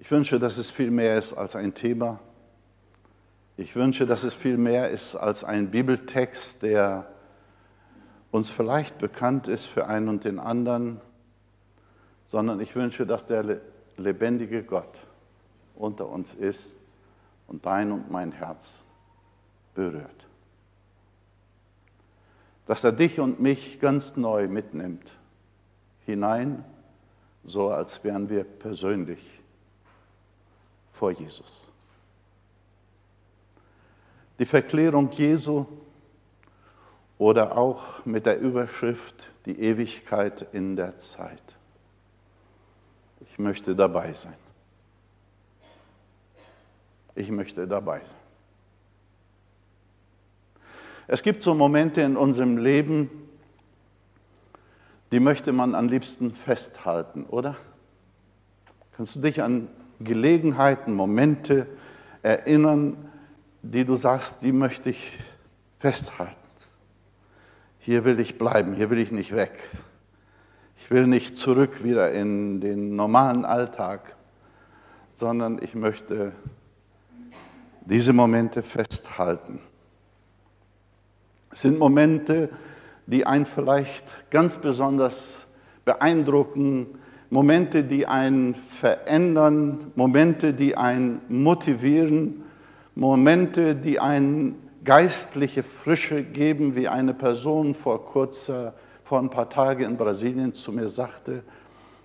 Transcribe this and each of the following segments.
Ich wünsche, dass es viel mehr ist als ein Thema. Ich wünsche, dass es viel mehr ist als ein Bibeltext, der uns vielleicht bekannt ist für einen und den anderen, sondern ich wünsche, dass der lebendige Gott unter uns ist und dein und mein Herz berührt. Dass er dich und mich ganz neu mitnimmt, hinein, so als wären wir persönlich vor Jesus. Die Verklärung Jesu oder auch mit der Überschrift Die Ewigkeit in der Zeit. Ich möchte dabei sein. Ich möchte dabei sein. Es gibt so Momente in unserem Leben, die möchte man am liebsten festhalten, oder? Kannst du dich an Gelegenheiten, Momente erinnern, die du sagst, die möchte ich festhalten? Hier will ich bleiben, hier will ich nicht weg. Ich will nicht zurück wieder in den normalen Alltag, sondern ich möchte diese Momente festhalten. Es sind Momente, die einen vielleicht ganz besonders beeindrucken, Momente, die einen verändern, Momente, die einen motivieren, Momente, die einen geistliche Frische geben, wie eine Person vor kurzer, vor ein paar Tagen in Brasilien zu mir sagte,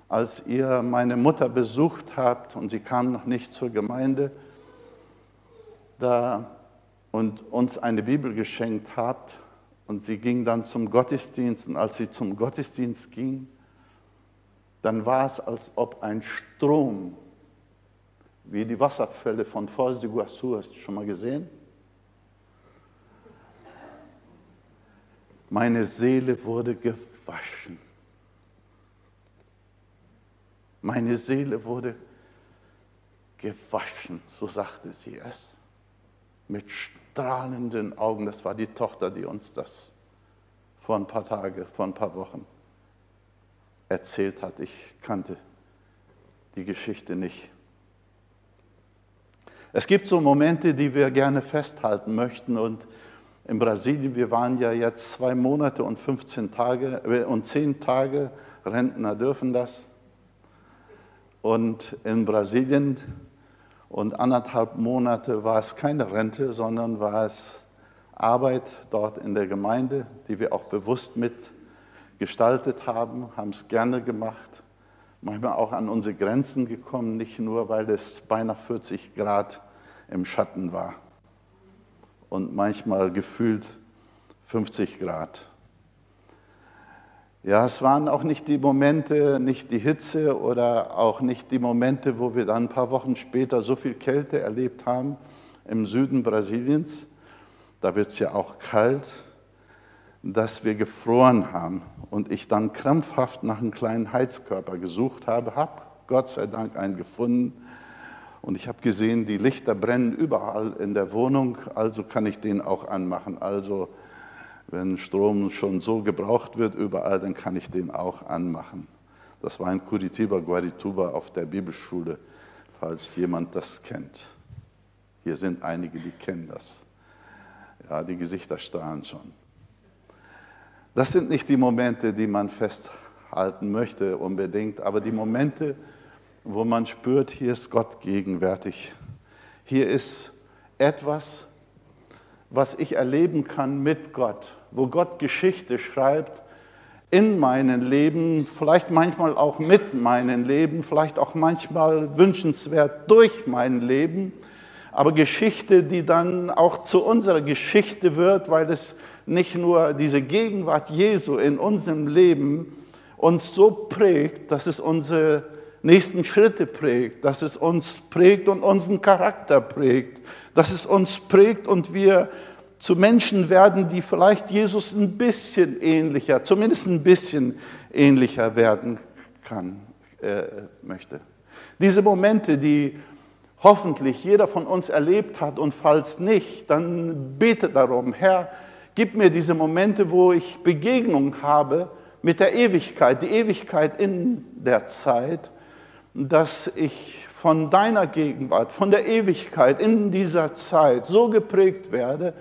als ihr meine Mutter besucht habt und sie kam noch nicht zur Gemeinde, da und uns eine Bibel geschenkt habt und sie ging dann zum Gottesdienst und als sie zum Gottesdienst ging, dann war es, als ob ein Strom, wie die Wasserfälle von Foz de Iguaçu, hast du schon mal gesehen? Meine Seele wurde gewaschen. Meine Seele wurde gewaschen, so sagte sie es mit strahlenden Augen. Das war die Tochter, die uns das vor ein paar Tagen, vor ein paar Wochen erzählt hat. Ich kannte die Geschichte nicht. Es gibt so Momente, die wir gerne festhalten möchten und in Brasilien, wir waren ja jetzt zwei Monate und 15 Tage äh, und 10 Tage, Rentner dürfen das. Und in Brasilien und anderthalb Monate war es keine Rente, sondern war es Arbeit dort in der Gemeinde, die wir auch bewusst mitgestaltet haben, haben es gerne gemacht, manchmal auch an unsere Grenzen gekommen, nicht nur, weil es beinahe 40 Grad im Schatten war und manchmal gefühlt 50 Grad. Ja, es waren auch nicht die Momente, nicht die Hitze oder auch nicht die Momente, wo wir dann ein paar Wochen später so viel Kälte erlebt haben im Süden Brasiliens. Da wird es ja auch kalt, dass wir gefroren haben und ich dann krampfhaft nach einem kleinen Heizkörper gesucht habe, habe Gott sei Dank einen gefunden und ich habe gesehen, die Lichter brennen überall in der Wohnung, also kann ich den auch anmachen. Also wenn Strom schon so gebraucht wird überall, dann kann ich den auch anmachen. Das war in Curitiba, Guarituba auf der Bibelschule, falls jemand das kennt. Hier sind einige, die kennen das. Ja, die Gesichter strahlen schon. Das sind nicht die Momente, die man festhalten möchte unbedingt, aber die Momente, wo man spürt, hier ist Gott gegenwärtig. Hier ist etwas, was ich erleben kann mit Gott, wo Gott Geschichte schreibt in meinem Leben, vielleicht manchmal auch mit meinem Leben, vielleicht auch manchmal wünschenswert durch mein Leben, aber Geschichte, die dann auch zu unserer Geschichte wird, weil es nicht nur diese Gegenwart Jesu in unserem Leben uns so prägt, dass es unsere nächsten Schritte prägt, dass es uns prägt und unseren Charakter prägt, dass es uns prägt und wir zu Menschen werden, die vielleicht Jesus ein bisschen ähnlicher, zumindest ein bisschen ähnlicher werden kann, äh, möchte. Diese Momente, die hoffentlich jeder von uns erlebt hat. Und falls nicht, dann bete darum, Herr, gib mir diese Momente, wo ich Begegnung habe mit der Ewigkeit, die Ewigkeit in der Zeit, dass ich von deiner Gegenwart, von der Ewigkeit in dieser Zeit so geprägt werde,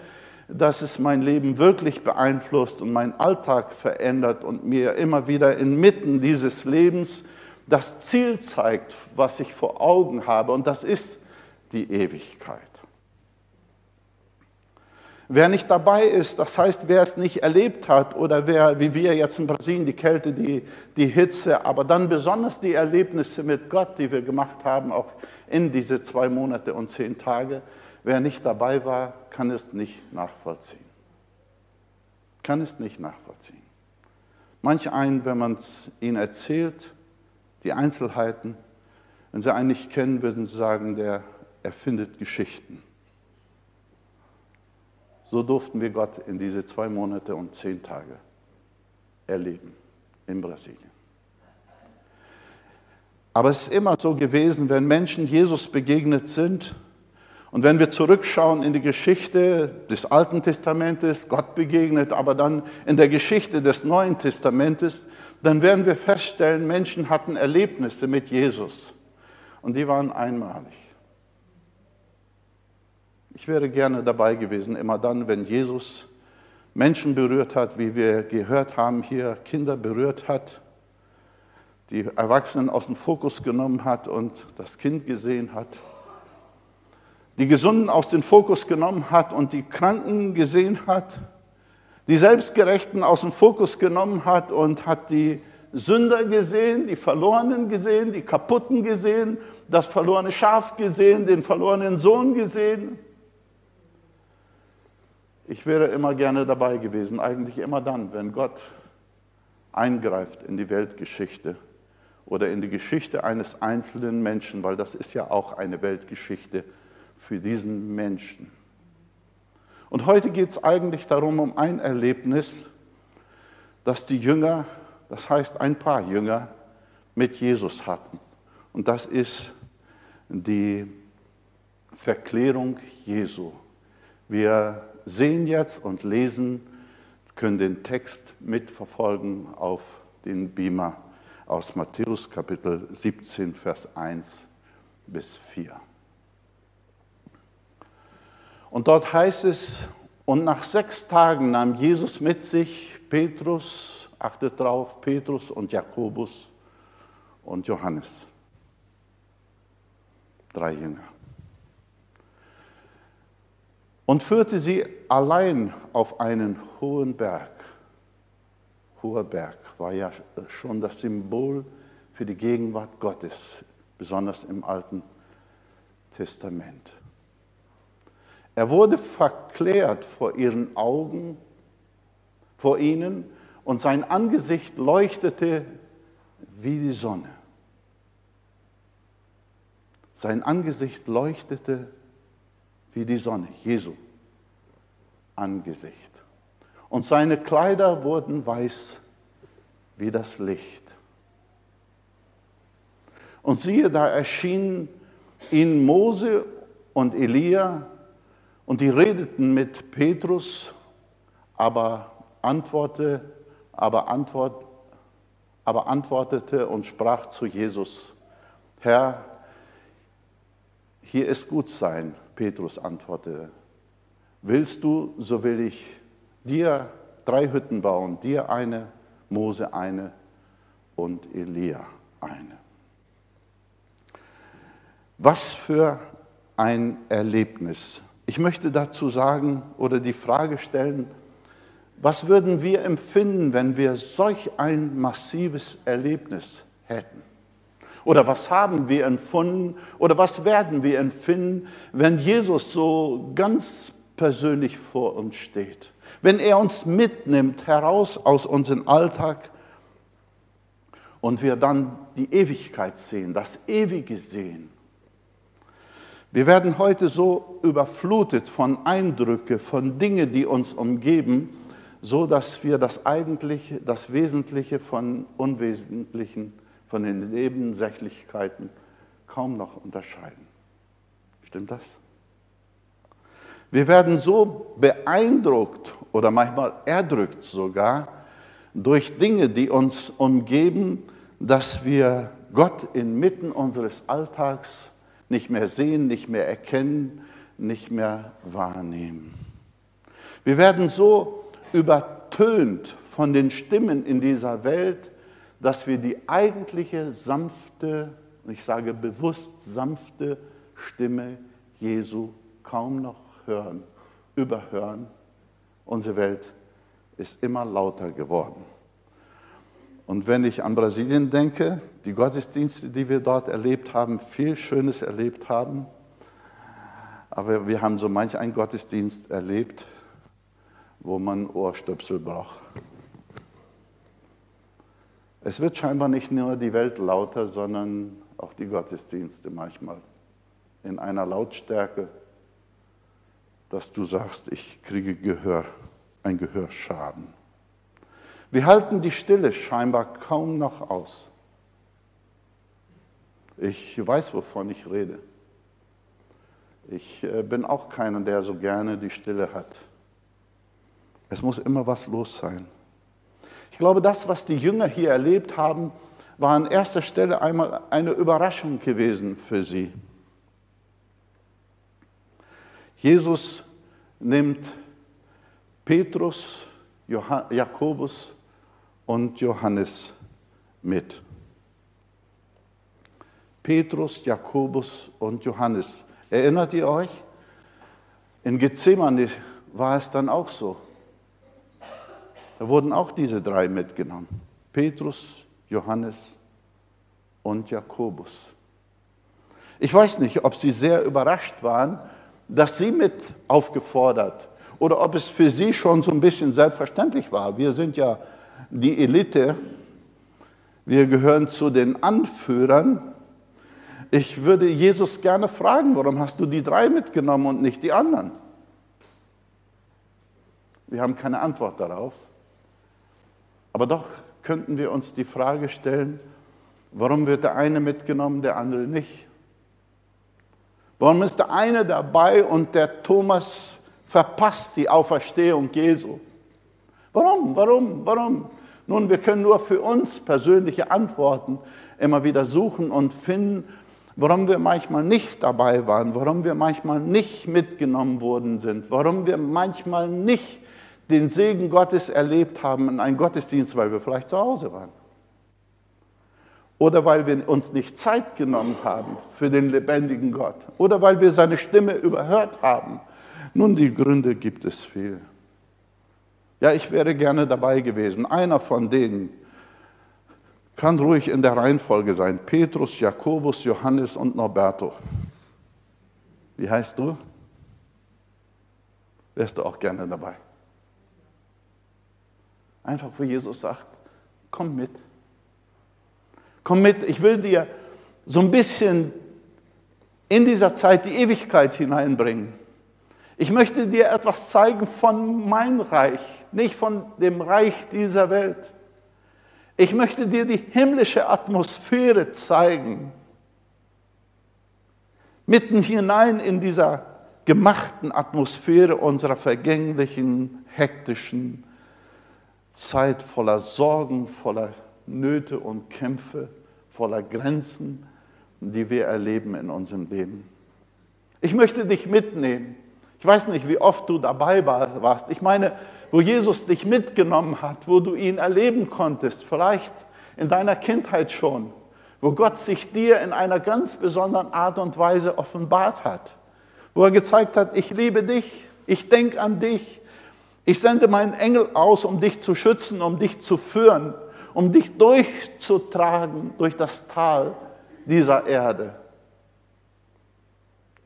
dass es mein Leben wirklich beeinflusst und meinen Alltag verändert und mir immer wieder inmitten dieses Lebens das Ziel zeigt, was ich vor Augen habe. Und das ist die Ewigkeit. Wer nicht dabei ist, das heißt, wer es nicht erlebt hat oder wer, wie wir jetzt in Brasilien, die Kälte, die, die Hitze, aber dann besonders die Erlebnisse mit Gott, die wir gemacht haben, auch in diese zwei Monate und zehn Tage, wer nicht dabei war, kann es nicht nachvollziehen. Kann es nicht nachvollziehen. Manch einen, wenn man es ihnen erzählt, die Einzelheiten, wenn sie einen nicht kennen, würden sie sagen, der erfindet Geschichten. So durften wir Gott in diese zwei Monate und zehn Tage erleben in Brasilien. Aber es ist immer so gewesen, wenn Menschen Jesus begegnet sind und wenn wir zurückschauen in die Geschichte des Alten Testamentes, Gott begegnet, aber dann in der Geschichte des Neuen Testamentes, dann werden wir feststellen, Menschen hatten Erlebnisse mit Jesus und die waren einmalig. Ich wäre gerne dabei gewesen, immer dann, wenn Jesus Menschen berührt hat, wie wir gehört haben hier, Kinder berührt hat, die Erwachsenen aus dem Fokus genommen hat und das Kind gesehen hat, die Gesunden aus dem Fokus genommen hat und die Kranken gesehen hat, die Selbstgerechten aus dem Fokus genommen hat und hat die Sünder gesehen, die Verlorenen gesehen, die Kaputten gesehen, das verlorene Schaf gesehen, den verlorenen Sohn gesehen. Ich wäre immer gerne dabei gewesen, eigentlich immer dann, wenn Gott eingreift in die Weltgeschichte oder in die Geschichte eines einzelnen Menschen, weil das ist ja auch eine Weltgeschichte für diesen Menschen. Und heute geht es eigentlich darum, um ein Erlebnis, das die Jünger, das heißt ein paar Jünger, mit Jesus hatten. Und das ist die Verklärung Jesu. Wir sehen jetzt und lesen, können den Text mitverfolgen auf den Beamer aus Matthäus Kapitel 17, Vers 1 bis 4. Und dort heißt es, und nach sechs Tagen nahm Jesus mit sich Petrus, achtet drauf, Petrus und Jakobus und Johannes. Drei Jünger und führte sie allein auf einen hohen Berg. Hoher Berg war ja schon das Symbol für die Gegenwart Gottes, besonders im Alten Testament. Er wurde verklärt vor ihren Augen, vor ihnen, und sein Angesicht leuchtete wie die Sonne. Sein Angesicht leuchtete wie die Sonne, Jesu Angesicht. Und seine Kleider wurden weiß wie das Licht. Und siehe, da erschienen ihnen Mose und Elia und die redeten mit Petrus, aber antwortete, aber, antwort, aber antwortete und sprach zu Jesus, Herr, hier ist gut sein. Petrus antwortete, willst du, so will ich dir drei Hütten bauen, dir eine, Mose eine und Elia eine. Was für ein Erlebnis. Ich möchte dazu sagen oder die Frage stellen, was würden wir empfinden, wenn wir solch ein massives Erlebnis hätten? Oder was haben wir empfunden oder was werden wir empfinden, wenn Jesus so ganz persönlich vor uns steht? Wenn er uns mitnimmt heraus aus unserem Alltag und wir dann die Ewigkeit sehen, das Ewige sehen. Wir werden heute so überflutet von Eindrücken, von Dingen, die uns umgeben, so dass wir das eigentliche, das Wesentliche von Unwesentlichen von den Nebensächlichkeiten kaum noch unterscheiden. Stimmt das? Wir werden so beeindruckt oder manchmal erdrückt sogar durch Dinge, die uns umgeben, dass wir Gott inmitten unseres Alltags nicht mehr sehen, nicht mehr erkennen, nicht mehr wahrnehmen. Wir werden so übertönt von den Stimmen in dieser Welt, dass wir die eigentliche sanfte, ich sage bewusst sanfte Stimme Jesu kaum noch hören, überhören. Unsere Welt ist immer lauter geworden. Und wenn ich an Brasilien denke, die Gottesdienste, die wir dort erlebt haben, viel Schönes erlebt haben, aber wir haben so manch einen Gottesdienst erlebt, wo man Ohrstöpsel braucht. Es wird scheinbar nicht nur die Welt lauter, sondern auch die Gottesdienste manchmal in einer Lautstärke, dass du sagst, ich kriege Gehör, ein Gehörschaden. Wir halten die Stille scheinbar kaum noch aus. Ich weiß, wovon ich rede. Ich äh, bin auch keiner, der so gerne die Stille hat. Es muss immer was los sein. Ich glaube, das, was die Jünger hier erlebt haben, war an erster Stelle einmal eine Überraschung gewesen für sie. Jesus nimmt Petrus, Jakobus und Johannes mit. Petrus, Jakobus und Johannes. Erinnert ihr euch? In Gethsemane war es dann auch so. Da wurden auch diese drei mitgenommen. Petrus, Johannes und Jakobus. Ich weiß nicht, ob sie sehr überrascht waren, dass sie mit aufgefordert oder ob es für sie schon so ein bisschen selbstverständlich war. Wir sind ja die Elite, wir gehören zu den Anführern. Ich würde Jesus gerne fragen, warum hast du die drei mitgenommen und nicht die anderen? Wir haben keine Antwort darauf. Aber doch könnten wir uns die Frage stellen, warum wird der eine mitgenommen, der andere nicht? Warum ist der eine dabei und der Thomas verpasst die Auferstehung Jesu? Warum, warum, warum? Nun, wir können nur für uns persönliche Antworten immer wieder suchen und finden, warum wir manchmal nicht dabei waren, warum wir manchmal nicht mitgenommen worden sind, warum wir manchmal nicht den Segen Gottes erlebt haben in einem Gottesdienst, weil wir vielleicht zu Hause waren. Oder weil wir uns nicht Zeit genommen haben für den lebendigen Gott. Oder weil wir seine Stimme überhört haben. Nun, die Gründe gibt es viel. Ja, ich wäre gerne dabei gewesen. Einer von denen kann ruhig in der Reihenfolge sein. Petrus, Jakobus, Johannes und Norberto. Wie heißt du? Wärst du auch gerne dabei? Einfach, wo Jesus sagt, komm mit. Komm mit, ich will dir so ein bisschen in dieser Zeit die Ewigkeit hineinbringen. Ich möchte dir etwas zeigen von mein Reich, nicht von dem Reich dieser Welt. Ich möchte dir die himmlische Atmosphäre zeigen. Mitten hinein in dieser gemachten Atmosphäre unserer vergänglichen, hektischen Zeit voller Sorgen, voller Nöte und Kämpfe, voller Grenzen, die wir erleben in unserem Leben. Ich möchte dich mitnehmen ich weiß nicht, wie oft du dabei warst. Ich meine, wo Jesus dich mitgenommen hat, wo du ihn erleben konntest, vielleicht in deiner Kindheit schon, wo Gott sich dir in einer ganz besonderen Art und Weise offenbart hat, wo er gezeigt hat, ich liebe dich, ich denke an dich, ich sende meinen Engel aus, um dich zu schützen, um dich zu führen, um dich durchzutragen durch das Tal dieser Erde.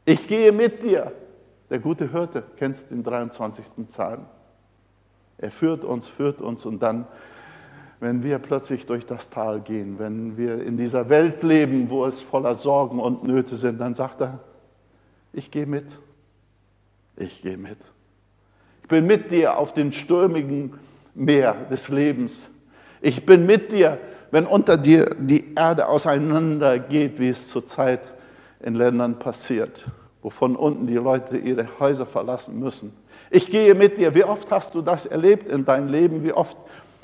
Ich gehe mit dir. Der gute Hirte, kennst den 23. Psalm. Er führt uns, führt uns und dann, wenn wir plötzlich durch das Tal gehen, wenn wir in dieser Welt leben, wo es voller Sorgen und Nöte sind, dann sagt er, ich gehe mit, ich gehe mit. Ich bin mit dir auf den stürmigen Meer des Lebens. Ich bin mit dir, wenn unter dir die Erde auseinandergeht, wie es zurzeit in Ländern passiert wo von unten die Leute ihre Häuser verlassen müssen. Ich gehe mit dir. Wie oft hast du das erlebt in deinem Leben? Wie oft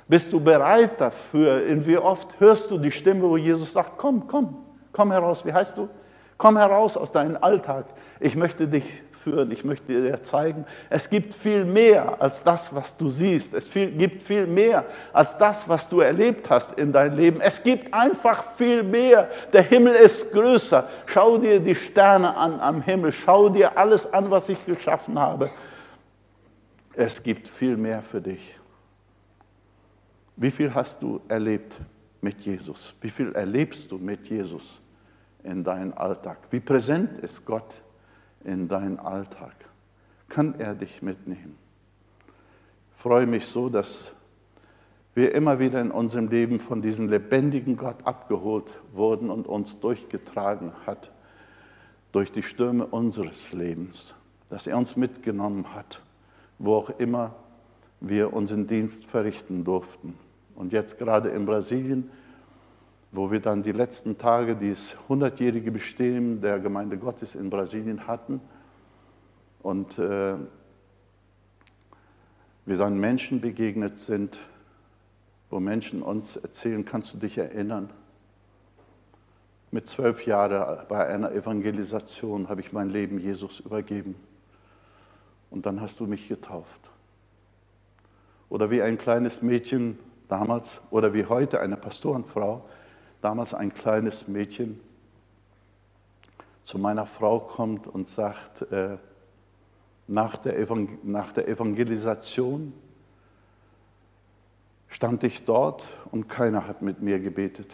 Bist du bereit dafür? In wie oft hörst du die Stimme, wo Jesus sagt, komm, komm, komm heraus. Wie heißt du? Komm heraus aus deinem Alltag. Ich möchte dich führen. Ich möchte dir zeigen, es gibt viel mehr als das, was du siehst. Es gibt viel mehr als das, was du erlebt hast in deinem Leben. Es gibt einfach viel mehr. Der Himmel ist größer. Schau dir die Sterne an am Himmel. Schau dir alles an, was ich geschaffen habe. Es gibt viel mehr für dich. Wie viel hast du erlebt mit Jesus? Wie viel erlebst du mit Jesus in deinem Alltag? Wie präsent ist Gott in deinen Alltag? Kann er dich mitnehmen? Ich freue mich so, dass wir immer wieder in unserem Leben von diesem lebendigen Gott abgeholt wurden und uns durchgetragen hat durch die Stürme unseres Lebens, dass er uns mitgenommen hat, wo auch immer wir unseren Dienst verrichten durften. Und jetzt gerade in Brasilien, wo wir dann die letzten Tage dieses 100-jährige Bestehen der Gemeinde Gottes in Brasilien hatten und äh, wir dann Menschen begegnet sind, wo Menschen uns erzählen, kannst du dich erinnern? Mit zwölf Jahren bei einer Evangelisation habe ich mein Leben Jesus übergeben und dann hast du mich getauft. Oder wie ein kleines Mädchen damals oder wie heute eine Pastorenfrau, damals ein kleines Mädchen zu meiner Frau kommt und sagt, äh, nach, der nach der Evangelisation stand ich dort und keiner hat mit mir gebetet.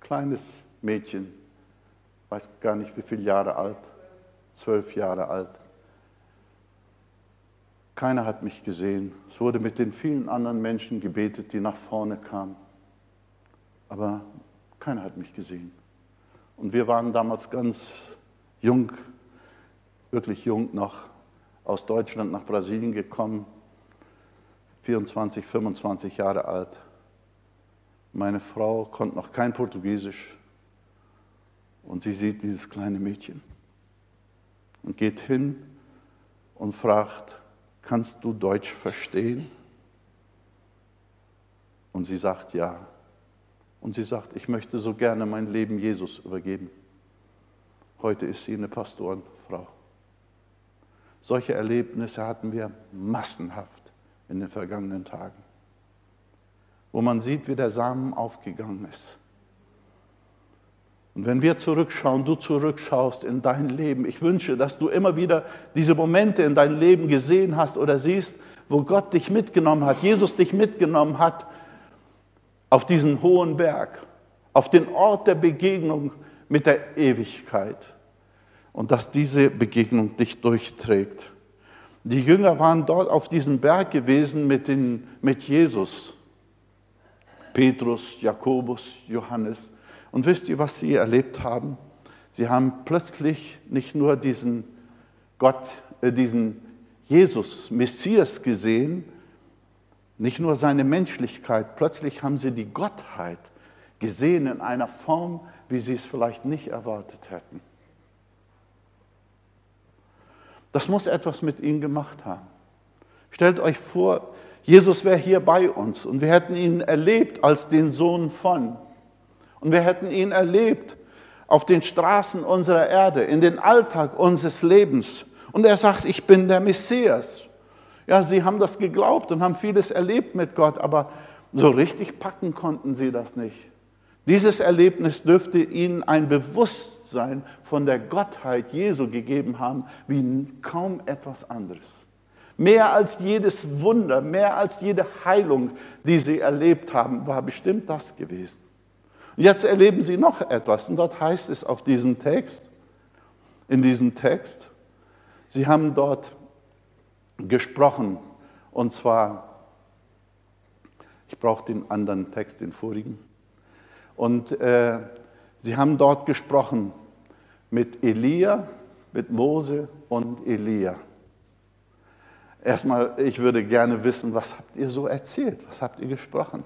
Kleines Mädchen, weiß gar nicht wie viele Jahre alt, zwölf Jahre alt. Keiner hat mich gesehen. Es wurde mit den vielen anderen Menschen gebetet, die nach vorne kamen. Aber keiner hat mich gesehen. Und wir waren damals ganz jung, wirklich jung noch, aus Deutschland nach Brasilien gekommen, 24, 25 Jahre alt. Meine Frau konnte noch kein Portugiesisch und sie sieht dieses kleine Mädchen und geht hin und fragt, kannst du Deutsch verstehen? Und sie sagt ja. Und sie sagt, ich möchte so gerne mein Leben Jesus übergeben. Heute ist sie eine Pastorenfrau. Solche Erlebnisse hatten wir massenhaft in den vergangenen Tagen, wo man sieht, wie der Samen aufgegangen ist. Und wenn wir zurückschauen, du zurückschaust in dein Leben, ich wünsche, dass du immer wieder diese Momente in deinem Leben gesehen hast oder siehst, wo Gott dich mitgenommen hat, Jesus dich mitgenommen hat auf diesen hohen Berg, auf den Ort der Begegnung mit der Ewigkeit und dass diese Begegnung dich durchträgt. Die Jünger waren dort auf diesem Berg gewesen mit, den, mit Jesus, Petrus, Jakobus, Johannes. Und wisst ihr, was sie erlebt haben? Sie haben plötzlich nicht nur diesen Gott, äh, diesen Jesus, Messias gesehen, nicht nur seine Menschlichkeit, plötzlich haben sie die Gottheit gesehen in einer Form, wie sie es vielleicht nicht erwartet hätten. Das muss etwas mit ihnen gemacht haben. Stellt euch vor, Jesus wäre hier bei uns und wir hätten ihn erlebt als den Sohn von. Und wir hätten ihn erlebt auf den Straßen unserer Erde, in den Alltag unseres Lebens. Und er sagt, ich bin der Messias. Ja, sie haben das geglaubt und haben vieles erlebt mit Gott, aber so richtig packen konnten sie das nicht. Dieses Erlebnis dürfte ihnen ein Bewusstsein von der Gottheit Jesu gegeben haben, wie kaum etwas anderes. Mehr als jedes Wunder, mehr als jede Heilung, die sie erlebt haben, war bestimmt das gewesen. Jetzt erleben sie noch etwas und dort heißt es auf diesem Text, in diesem Text, sie haben dort gesprochen. Und zwar, ich brauche den anderen Text, den vorigen. Und äh, sie haben dort gesprochen mit Elia, mit Mose und Elia. Erstmal, ich würde gerne wissen, was habt ihr so erzählt? Was habt ihr gesprochen?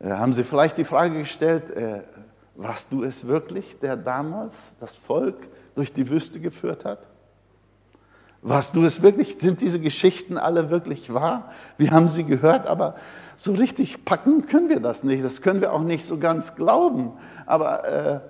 Äh, haben Sie vielleicht die Frage gestellt, äh, warst du es wirklich, der damals das Volk durch die Wüste geführt hat? Warst du es wirklich? Sind diese Geschichten alle wirklich wahr? Wir haben sie gehört, aber so richtig packen können wir das nicht. Das können wir auch nicht so ganz glauben. Aber äh,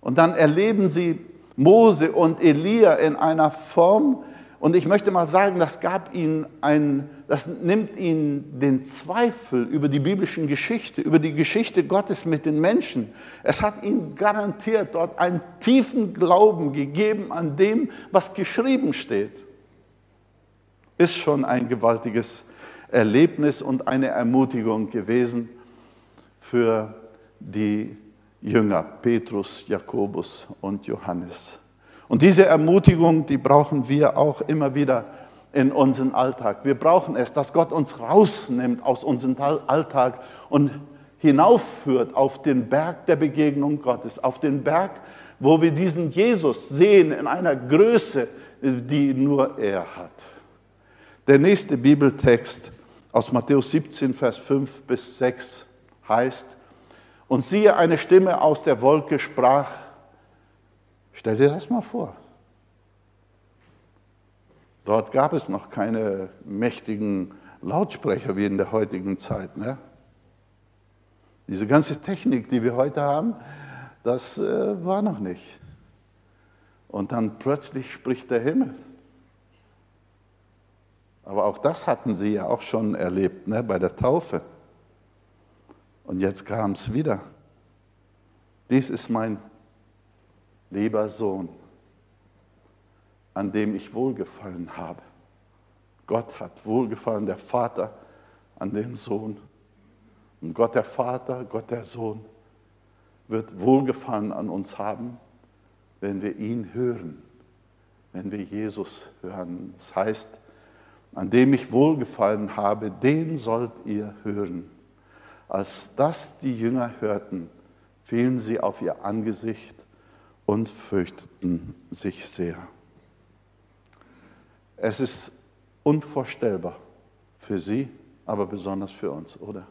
und dann erleben sie Mose und Elia in einer Form, und ich möchte mal sagen, das gab ihnen ein, das nimmt ihnen den Zweifel über die biblischen Geschichte, über die Geschichte Gottes mit den Menschen. Es hat ihnen garantiert dort einen tiefen Glauben gegeben an dem, was geschrieben steht. Ist schon ein gewaltiges Erlebnis und eine Ermutigung gewesen für die Jünger Petrus, Jakobus und Johannes. Und diese Ermutigung, die brauchen wir auch immer wieder in unseren Alltag. Wir brauchen es, dass Gott uns rausnimmt aus unserem Alltag und hinaufführt auf den Berg der Begegnung Gottes, auf den Berg, wo wir diesen Jesus sehen in einer Größe, die nur er hat. Der nächste Bibeltext aus Matthäus 17, Vers 5 bis 6 heißt, und siehe, eine Stimme aus der Wolke sprach, Stell dir das mal vor. Dort gab es noch keine mächtigen Lautsprecher wie in der heutigen Zeit. Ne? Diese ganze Technik, die wir heute haben, das äh, war noch nicht. Und dann plötzlich spricht der Himmel. Aber auch das hatten sie ja auch schon erlebt ne, bei der Taufe. Und jetzt kam es wieder. Dies ist mein lieber Sohn, an dem ich wohlgefallen habe. Gott hat wohlgefallen, der Vater an den Sohn. Und Gott der Vater, Gott der Sohn wird wohlgefallen an uns haben, wenn wir ihn hören, wenn wir Jesus hören. Das heißt, an dem ich wohlgefallen habe, den sollt ihr hören. Als das die Jünger hörten, fielen sie auf ihr Angesicht und fürchteten sich sehr. Es ist unvorstellbar für sie, aber besonders für uns, oder?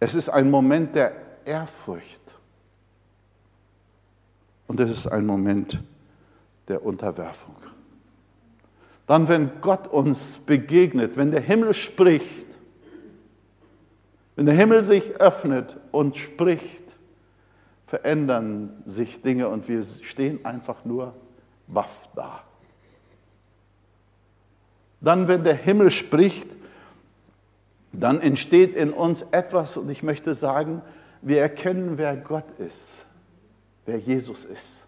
Es ist ein Moment der Ehrfurcht und es ist ein Moment der Unterwerfung. Dann, wenn Gott uns begegnet, wenn der Himmel spricht, wenn der Himmel sich öffnet und spricht, verändern sich Dinge und wir stehen einfach nur waff da. Dann, wenn der Himmel spricht, dann entsteht in uns etwas und ich möchte sagen, wir erkennen, wer Gott ist, wer Jesus ist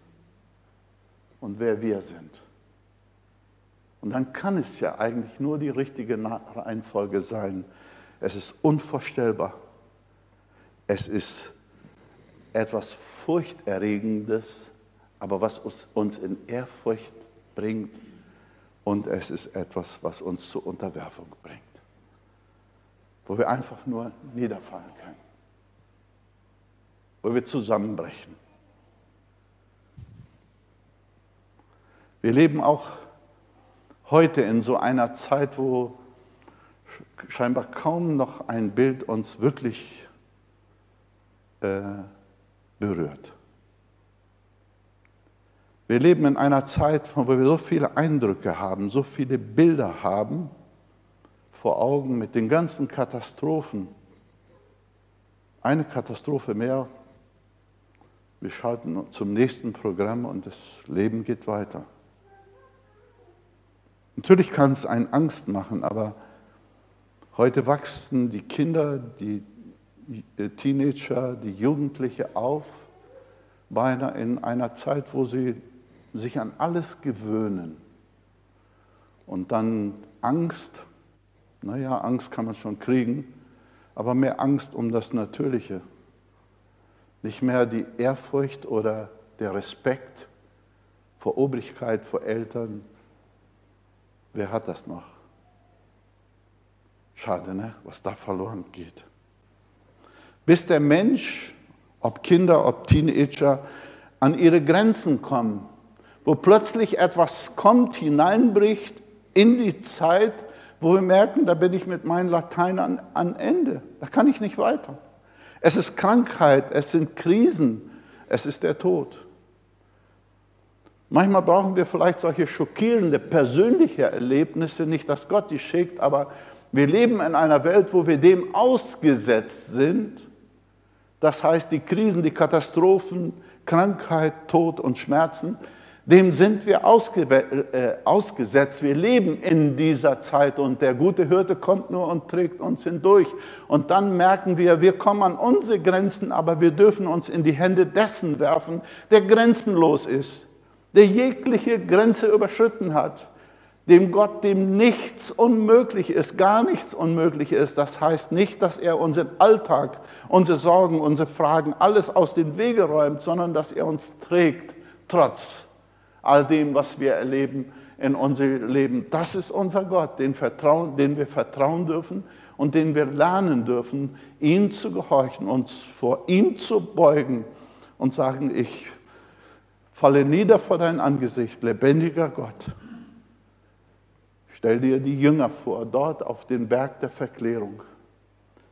und wer wir sind. Und dann kann es ja eigentlich nur die richtige Reihenfolge sein. Es ist unvorstellbar. Es ist etwas Furchterregendes, aber was uns in Ehrfurcht bringt. Und es ist etwas, was uns zur Unterwerfung bringt, wo wir einfach nur niederfallen können, wo wir zusammenbrechen. Wir leben auch heute in so einer Zeit, wo scheinbar kaum noch ein Bild uns wirklich äh, berührt. Wir leben in einer Zeit, wo wir so viele Eindrücke haben, so viele Bilder haben vor Augen mit den ganzen Katastrophen. Eine Katastrophe mehr. Wir schalten zum nächsten Programm und das Leben geht weiter. Natürlich kann es einen Angst machen, aber heute wachsen die Kinder, die Teenager, die Jugendliche auf, beinahe in einer Zeit, wo sie sich an alles gewöhnen. Und dann Angst, naja, Angst kann man schon kriegen, aber mehr Angst um das Natürliche. Nicht mehr die Ehrfurcht oder der Respekt vor Obrigkeit, vor Eltern. Wer hat das noch? Schade, ne? was da verloren geht bis der Mensch, ob Kinder, ob Teenager, an ihre Grenzen kommen, wo plötzlich etwas kommt, hineinbricht in die Zeit, wo wir merken, da bin ich mit meinem Latein an, an Ende, da kann ich nicht weiter. Es ist Krankheit, es sind Krisen, es ist der Tod. Manchmal brauchen wir vielleicht solche schockierende persönliche Erlebnisse, nicht dass Gott die schickt, aber wir leben in einer Welt, wo wir dem ausgesetzt sind. Das heißt, die Krisen, die Katastrophen, Krankheit, Tod und Schmerzen, dem sind wir äh, ausgesetzt. Wir leben in dieser Zeit und der gute Hirte kommt nur und trägt uns hindurch. Und dann merken wir, wir kommen an unsere Grenzen, aber wir dürfen uns in die Hände dessen werfen, der grenzenlos ist, der jegliche Grenze überschritten hat, dem Gott, dem nichts unmöglich ist, gar nichts unmöglich ist. Das heißt nicht, dass er unseren Alltag, unsere Sorgen, unsere Fragen, alles aus den Wege räumt, sondern dass er uns trägt, trotz all dem, was wir erleben in unserem Leben. Das ist unser Gott, den, vertrauen, den wir vertrauen dürfen und den wir lernen dürfen, ihm zu gehorchen, uns vor ihm zu beugen und sagen, ich falle nieder vor dein Angesicht, lebendiger Gott. Stell dir die Jünger vor, dort auf den Berg der Verklärung.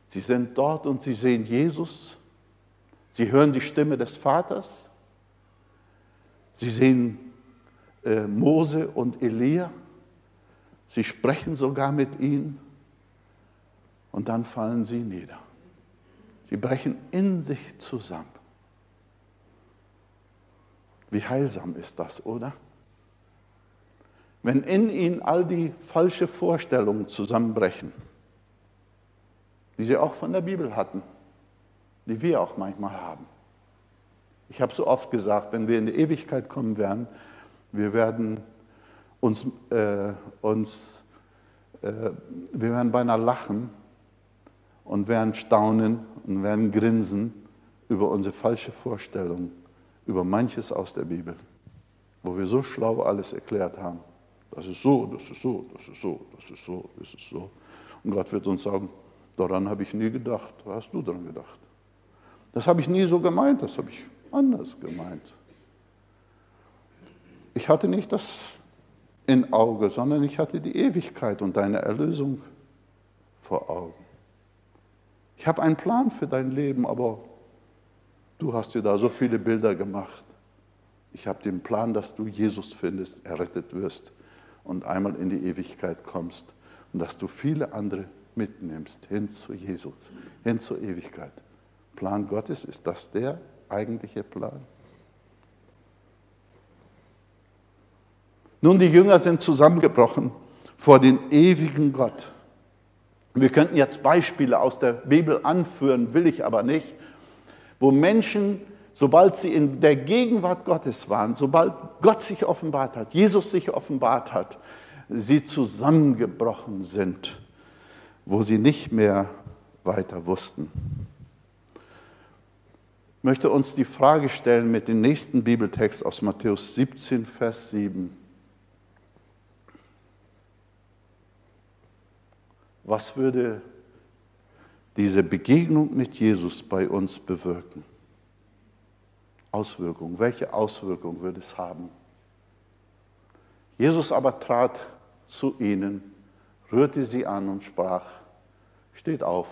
Sie sind dort und sie sehen Jesus. Sie hören die Stimme des Vaters. Sie sehen äh, Mose und Elia. Sie sprechen sogar mit ihnen und dann fallen sie nieder. Sie brechen in sich zusammen. Wie heilsam ist das, oder? Wenn in ihnen all die falsche Vorstellungen zusammenbrechen, die sie auch von der Bibel hatten, die wir auch manchmal haben. Ich habe so oft gesagt, wenn wir in die Ewigkeit kommen werden, wir werden uns, äh, uns äh, wir werden beinahe lachen und werden staunen und werden grinsen über unsere falsche Vorstellung, über manches aus der Bibel, wo wir so schlau alles erklärt haben. Das ist so, das ist so, das ist so, das ist so, das ist so. Und Gott wird uns sagen, daran habe ich nie gedacht. Was hast du daran gedacht? Das habe ich nie so gemeint, das habe ich anders gemeint. Ich hatte nicht das in Auge, sondern ich hatte die Ewigkeit und deine Erlösung vor Augen. Ich habe einen Plan für dein Leben, aber du hast dir da so viele Bilder gemacht. Ich habe den Plan, dass du Jesus findest, errettet wirst und einmal in die Ewigkeit kommst und dass du viele andere mitnimmst hin zu Jesus, hin zur Ewigkeit. Plan Gottes, ist das der eigentliche Plan? Nun, die Jünger sind zusammengebrochen vor den ewigen Gott. Wir könnten jetzt Beispiele aus der Bibel anführen, will ich aber nicht, wo Menschen, sobald sie in der Gegenwart Gottes waren, sobald Gott sich offenbart hat, Jesus sich offenbart hat, sie zusammengebrochen sind, wo sie nicht mehr weiter wussten. Ich möchte uns die Frage stellen mit dem nächsten Bibeltext aus Matthäus 17, Vers 7. Was würde diese Begegnung mit Jesus bei uns bewirken? Auswirkungen. Welche Auswirkungen würde es haben? Jesus aber trat zu ihnen, rührte sie an und sprach, steht auf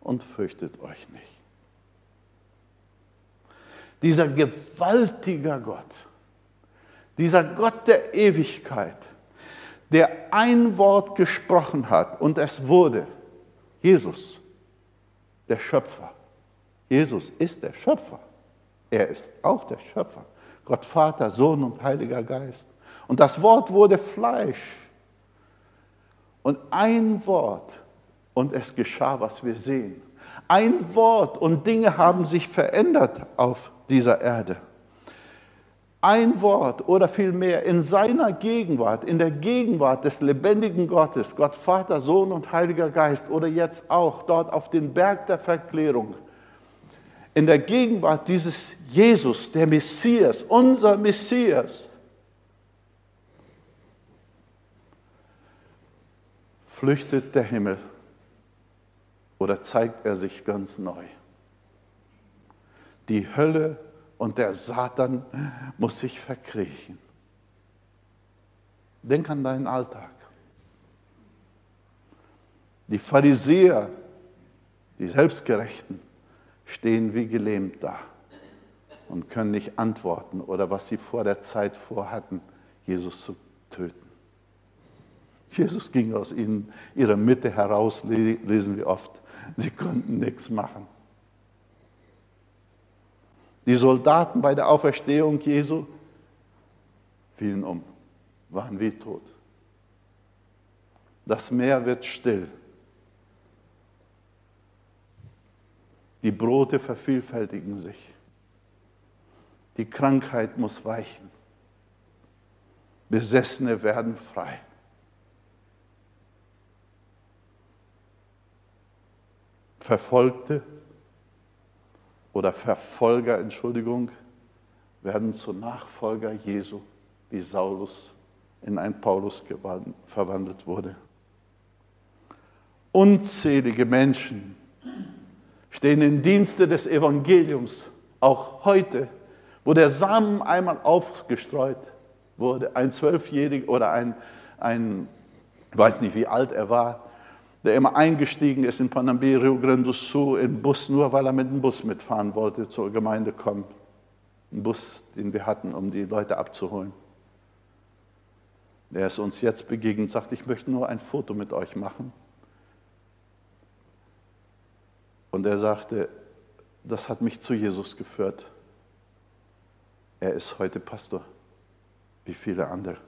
und fürchtet euch nicht. Dieser gewaltige Gott, dieser Gott der Ewigkeit, der ein Wort gesprochen hat und es wurde. Jesus, der Schöpfer. Jesus ist der Schöpfer. Er ist auch der Schöpfer. Gott Vater, Sohn und Heiliger Geist. Und das Wort wurde Fleisch. Und ein Wort und es geschah, was wir sehen. Ein Wort und Dinge haben sich verändert auf dieser Erde ein Wort oder vielmehr in seiner Gegenwart, in der Gegenwart des lebendigen Gottes, Gott Vater, Sohn und Heiliger Geist oder jetzt auch dort auf den Berg der Verklärung, in der Gegenwart dieses Jesus, der Messias, unser Messias, flüchtet der Himmel oder zeigt er sich ganz neu. Die Hölle und der Satan muss sich verkriechen. Denk an deinen Alltag. Die Pharisäer, die Selbstgerechten, stehen wie gelähmt da. und können nicht antworten oder was sie vor der Zeit vorhatten, Jesus zu töten. Jesus ging aus ihnen, ihrer Mitte heraus, lesen wir oft. Sie konnten nichts machen. Die Soldaten bei der Auferstehung Jesu fielen um, waren wie tot. Das Meer wird still. Die Brote vervielfältigen sich. Die Krankheit muss weichen. Besessene werden frei. Verfolgte oder Verfolger, Entschuldigung, werden zu Nachfolger Jesu, wie Saulus in ein Paulus verwandelt wurde. Unzählige Menschen stehen im Dienste des Evangeliums, auch heute, wo der Samen einmal aufgestreut wurde. Ein Zwölfjähriger oder ein, ein, ich weiß nicht, wie alt er war, der immer eingestiegen ist in Panambi, Rio Grande do Sul, im Bus, nur weil er mit dem Bus mitfahren wollte, zur Gemeinde kommen. Ein Bus, den wir hatten, um die Leute abzuholen. Der ist uns jetzt begegnet, sagt, ich möchte nur ein Foto mit euch machen. Und er sagte, das hat mich zu Jesus geführt. Er ist heute Pastor, wie viele andere.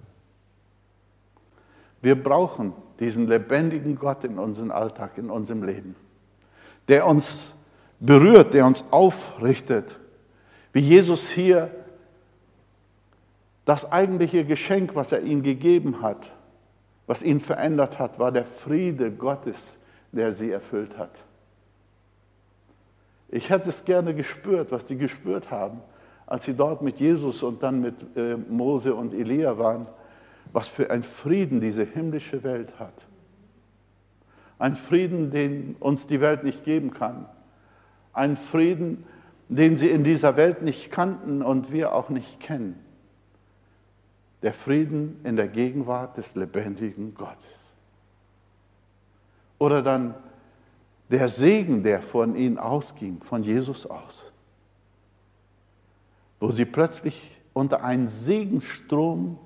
Wir brauchen diesen lebendigen Gott in unserem Alltag, in unserem Leben, der uns berührt, der uns aufrichtet, wie Jesus hier das eigentliche Geschenk, was er ihm gegeben hat, was ihn verändert hat, war der Friede Gottes, der sie erfüllt hat. Ich hätte es gerne gespürt, was die gespürt haben, als sie dort mit Jesus und dann mit äh, Mose und Elia waren, was für ein Frieden diese himmlische Welt hat. Ein Frieden, den uns die Welt nicht geben kann. Ein Frieden, den sie in dieser Welt nicht kannten und wir auch nicht kennen. Der Frieden in der Gegenwart des lebendigen Gottes. Oder dann der Segen, der von ihnen ausging, von Jesus aus. Wo sie plötzlich unter einen Segenstrom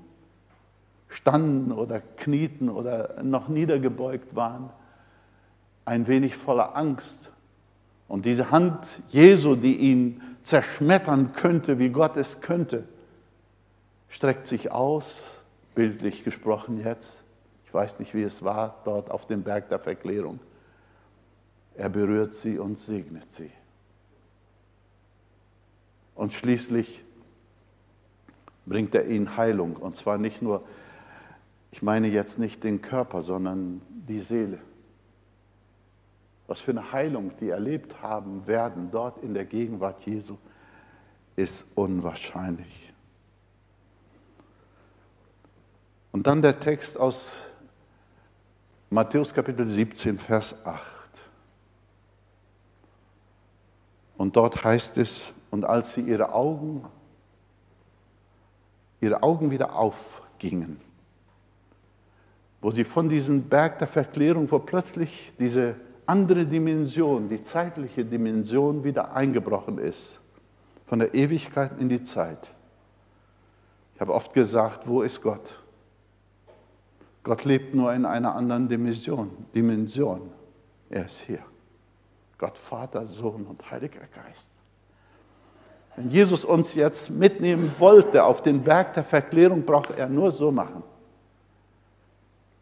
standen oder knieten oder noch niedergebeugt waren, ein wenig voller Angst. Und diese Hand Jesu, die ihn zerschmettern könnte, wie Gott es könnte, streckt sich aus, bildlich gesprochen jetzt. Ich weiß nicht, wie es war dort auf dem Berg der Verklärung. Er berührt sie und segnet sie. Und schließlich bringt er ihnen Heilung. Und zwar nicht nur, ich meine jetzt nicht den Körper, sondern die Seele. Was für eine Heilung die erlebt haben werden dort in der Gegenwart Jesu, ist unwahrscheinlich. Und dann der Text aus Matthäus Kapitel 17, Vers 8. Und dort heißt es, und als sie ihre Augen, ihre Augen wieder aufgingen, wo sie von diesem Berg der Verklärung, wo plötzlich diese andere Dimension, die zeitliche Dimension wieder eingebrochen ist, von der Ewigkeit in die Zeit. Ich habe oft gesagt, wo ist Gott? Gott lebt nur in einer anderen Dimension. Dimension. Er ist hier. Gott Vater, Sohn und Heiliger Geist. Wenn Jesus uns jetzt mitnehmen wollte auf den Berg der Verklärung, braucht er nur so machen.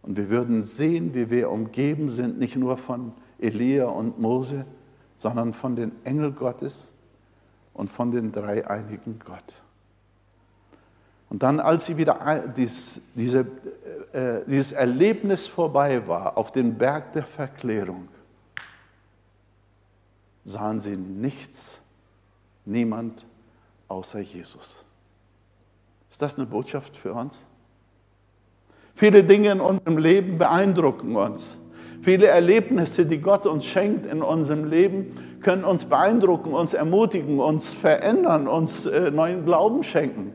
Und wir würden sehen, wie wir umgeben sind, nicht nur von Elia und Mose, sondern von den Engel Gottes und von den dreieinigen Gott. Und dann, als sie wieder dies, diese äh, dieses Erlebnis vorbei war auf den Berg der Verklärung, sahen sie nichts, niemand außer Jesus. Ist das eine Botschaft für uns? Viele Dinge in unserem Leben beeindrucken uns. Viele Erlebnisse, die Gott uns schenkt in unserem Leben, können uns beeindrucken, uns ermutigen, uns verändern, uns äh, neuen Glauben schenken.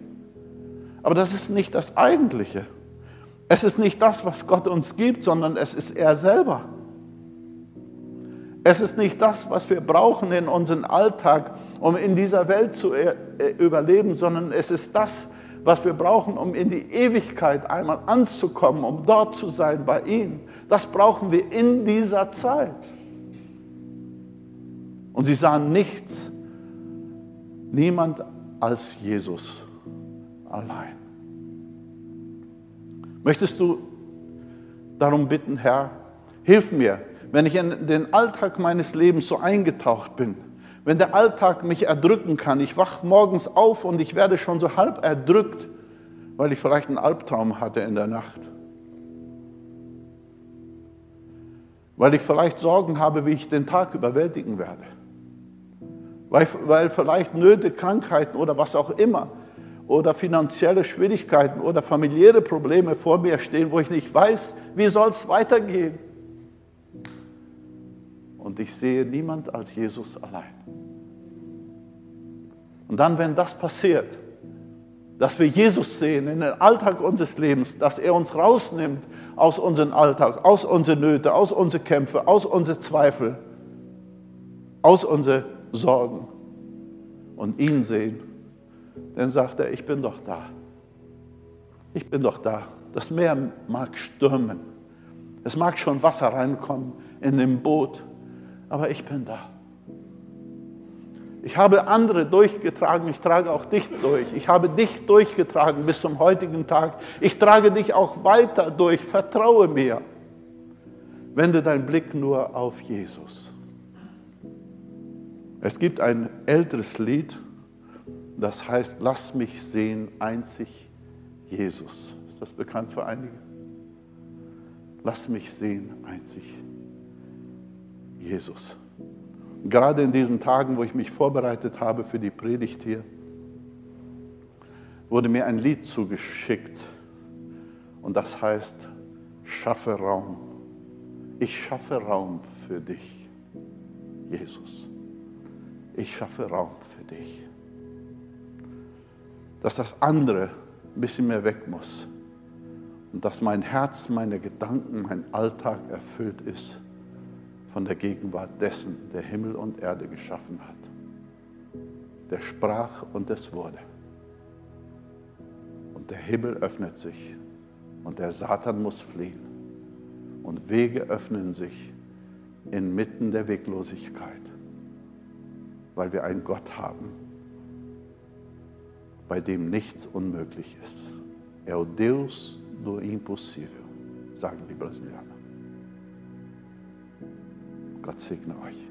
Aber das ist nicht das Eigentliche. Es ist nicht das, was Gott uns gibt, sondern es ist er selber. Es ist nicht das, was wir brauchen in unserem Alltag, um in dieser Welt zu äh, überleben, sondern es ist das, was wir brauchen, um in die Ewigkeit einmal anzukommen, um dort zu sein bei ihm. Das brauchen wir in dieser Zeit. Und sie sahen nichts, niemand als Jesus allein. Möchtest du darum bitten, Herr, hilf mir, wenn ich in den Alltag meines Lebens so eingetaucht bin, wenn der Alltag mich erdrücken kann, ich wach morgens auf und ich werde schon so halb erdrückt, weil ich vielleicht einen Albtraum hatte in der Nacht. Weil ich vielleicht Sorgen habe, wie ich den Tag überwältigen werde. Weil, weil vielleicht Nöte, Krankheiten oder was auch immer oder finanzielle Schwierigkeiten oder familiäre Probleme vor mir stehen, wo ich nicht weiß, wie soll es weitergehen. Und ich sehe niemand als Jesus allein. Und dann, wenn das passiert, dass wir Jesus sehen in den Alltag unseres Lebens, dass er uns rausnimmt aus unserem Alltag, aus unseren Nöten, aus unseren Kämpfen, aus unseren Zweifeln, aus unseren Sorgen und ihn sehen, dann sagt er, ich bin doch da. Ich bin doch da. Das Meer mag stürmen. Es mag schon Wasser reinkommen in dem Boot aber ich bin da. Ich habe andere durchgetragen, ich trage auch dich durch. Ich habe dich durchgetragen bis zum heutigen Tag. Ich trage dich auch weiter durch. Vertraue mir. Wende deinen Blick nur auf Jesus. Es gibt ein älteres Lied, das heißt, lass mich sehen, einzig Jesus. Ist das bekannt für einige? Lass mich sehen, einzig Jesus. Jesus. Gerade in diesen Tagen, wo ich mich vorbereitet habe für die Predigt hier, wurde mir ein Lied zugeschickt und das heißt, schaffe Raum. Ich schaffe Raum für dich, Jesus. Ich schaffe Raum für dich. Dass das andere ein bisschen mehr weg muss und dass mein Herz, meine Gedanken, mein Alltag erfüllt ist von der Gegenwart dessen, der Himmel und Erde geschaffen hat. Der sprach und es wurde. Und der Himmel öffnet sich und der Satan muss fliehen. Und Wege öffnen sich inmitten der Weglosigkeit, weil wir einen Gott haben, bei dem nichts unmöglich ist. É o Deus do impossível, sagen die Brasilianer. God's sign on you.